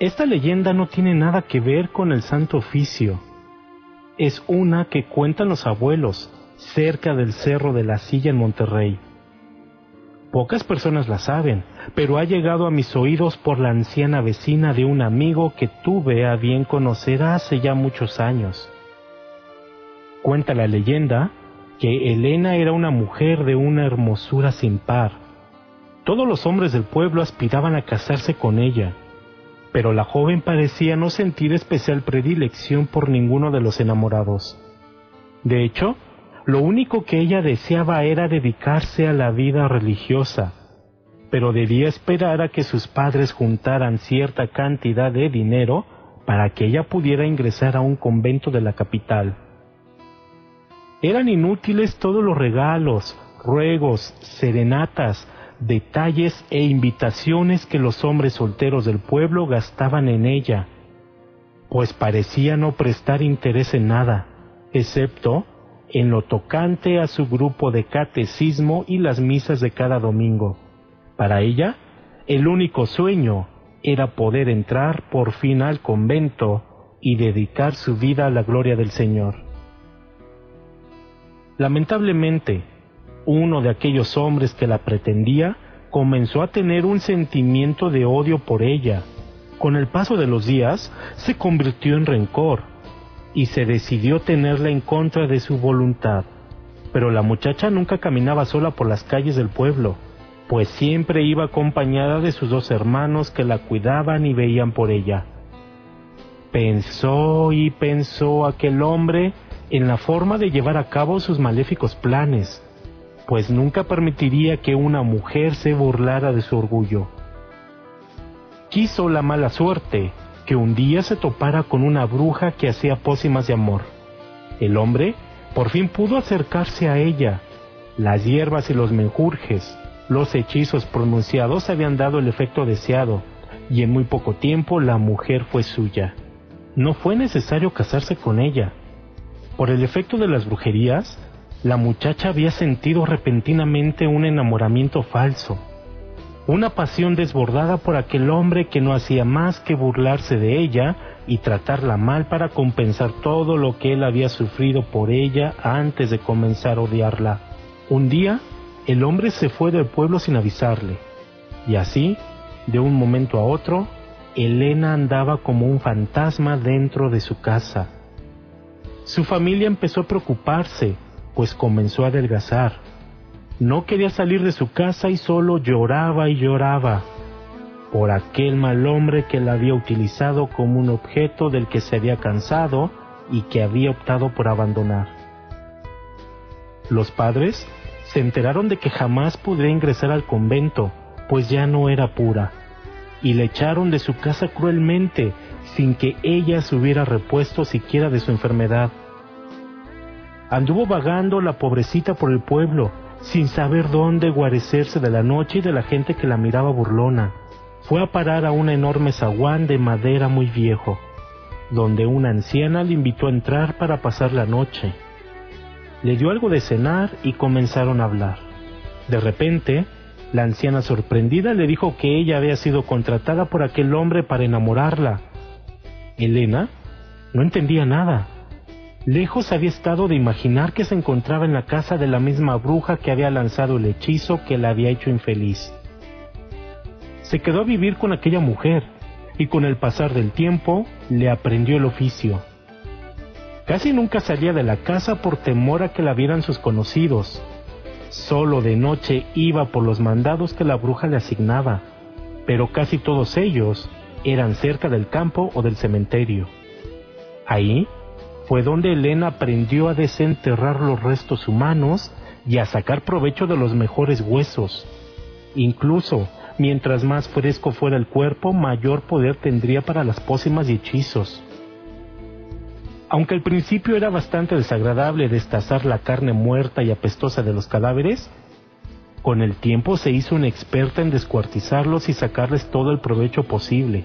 Esta leyenda no tiene nada que ver con el Santo Oficio. Es una que cuentan los abuelos cerca del Cerro de la Silla en Monterrey. Pocas personas la saben, pero ha llegado a mis oídos por la anciana vecina de un amigo que tuve a bien conocer hace ya muchos años. Cuenta la leyenda que Elena era una mujer de una hermosura sin par. Todos los hombres del pueblo aspiraban a casarse con ella, pero la joven parecía no sentir especial predilección por ninguno de los enamorados. De hecho, lo único que ella deseaba era dedicarse a la vida religiosa, pero debía esperar a que sus padres juntaran cierta cantidad de dinero para que ella pudiera ingresar a un convento de la capital. Eran inútiles todos los regalos, ruegos, serenatas, detalles e invitaciones que los hombres solteros del pueblo gastaban en ella, pues parecía no prestar interés en nada, excepto en lo tocante a su grupo de catecismo y las misas de cada domingo. Para ella, el único sueño era poder entrar por fin al convento y dedicar su vida a la gloria del Señor. Lamentablemente, uno de aquellos hombres que la pretendía comenzó a tener un sentimiento de odio por ella. Con el paso de los días, se convirtió en rencor y se decidió tenerla en contra de su voluntad. Pero la muchacha nunca caminaba sola por las calles del pueblo, pues siempre iba acompañada de sus dos hermanos que la cuidaban y veían por ella. Pensó y pensó aquel hombre en la forma de llevar a cabo sus maléficos planes, pues nunca permitiría que una mujer se burlara de su orgullo. Quiso la mala suerte que un día se topara con una bruja que hacía pócimas de amor. El hombre por fin pudo acercarse a ella. Las hierbas y los menjurjes, los hechizos pronunciados habían dado el efecto deseado, y en muy poco tiempo la mujer fue suya. No fue necesario casarse con ella. Por el efecto de las brujerías, la muchacha había sentido repentinamente un enamoramiento falso una pasión desbordada por aquel hombre que no hacía más que burlarse de ella y tratarla mal para compensar todo lo que él había sufrido por ella antes de comenzar a odiarla. Un día, el hombre se fue del pueblo sin avisarle, y así, de un momento a otro, Elena andaba como un fantasma dentro de su casa. Su familia empezó a preocuparse, pues comenzó a adelgazar no quería salir de su casa y solo lloraba y lloraba por aquel mal hombre que la había utilizado como un objeto del que se había cansado y que había optado por abandonar. Los padres se enteraron de que jamás podría ingresar al convento, pues ya no era pura, y le echaron de su casa cruelmente, sin que ella se hubiera repuesto siquiera de su enfermedad. Anduvo vagando la pobrecita por el pueblo, sin saber dónde guarecerse de la noche y de la gente que la miraba burlona. Fue a parar a un enorme zaguán de madera muy viejo, donde una anciana le invitó a entrar para pasar la noche. Le dio algo de cenar y comenzaron a hablar. De repente, la anciana sorprendida le dijo que ella había sido contratada por aquel hombre para enamorarla. Elena no entendía nada Lejos había estado de imaginar que se encontraba en la casa de la misma bruja que había lanzado el hechizo que la había hecho infeliz. Se quedó a vivir con aquella mujer y con el pasar del tiempo le aprendió el oficio. Casi nunca salía de la casa por temor a que la vieran sus conocidos. Solo de noche iba por los mandados que la bruja le asignaba, pero casi todos ellos eran cerca del campo o del cementerio. Ahí fue donde Elena aprendió a desenterrar los restos humanos y a sacar provecho de los mejores huesos. Incluso, mientras más fresco fuera el cuerpo, mayor poder tendría para las pócimas y hechizos. Aunque al principio era bastante desagradable destazar la carne muerta y apestosa de los cadáveres, con el tiempo se hizo una experta en descuartizarlos y sacarles todo el provecho posible.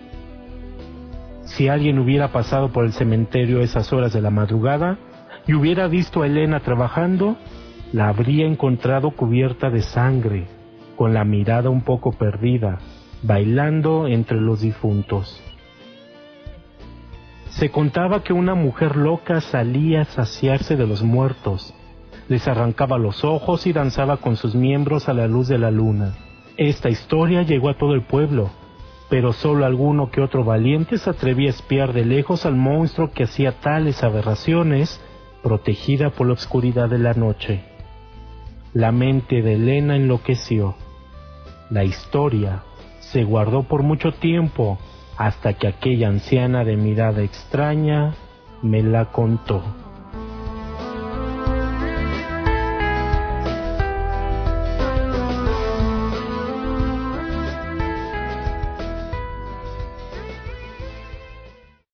Si alguien hubiera pasado por el cementerio a esas horas de la madrugada y hubiera visto a Elena trabajando, la habría encontrado cubierta de sangre, con la mirada un poco perdida, bailando entre los difuntos. Se contaba que una mujer loca salía a saciarse de los muertos, les arrancaba los ojos y danzaba con sus miembros a la luz de la luna. Esta historia llegó a todo el pueblo, pero solo alguno que otro valiente se atrevía a espiar de lejos al monstruo que hacía tales aberraciones, protegida por la oscuridad de la noche. La mente de Elena enloqueció. La historia se guardó por mucho tiempo hasta que aquella anciana de mirada extraña me la contó.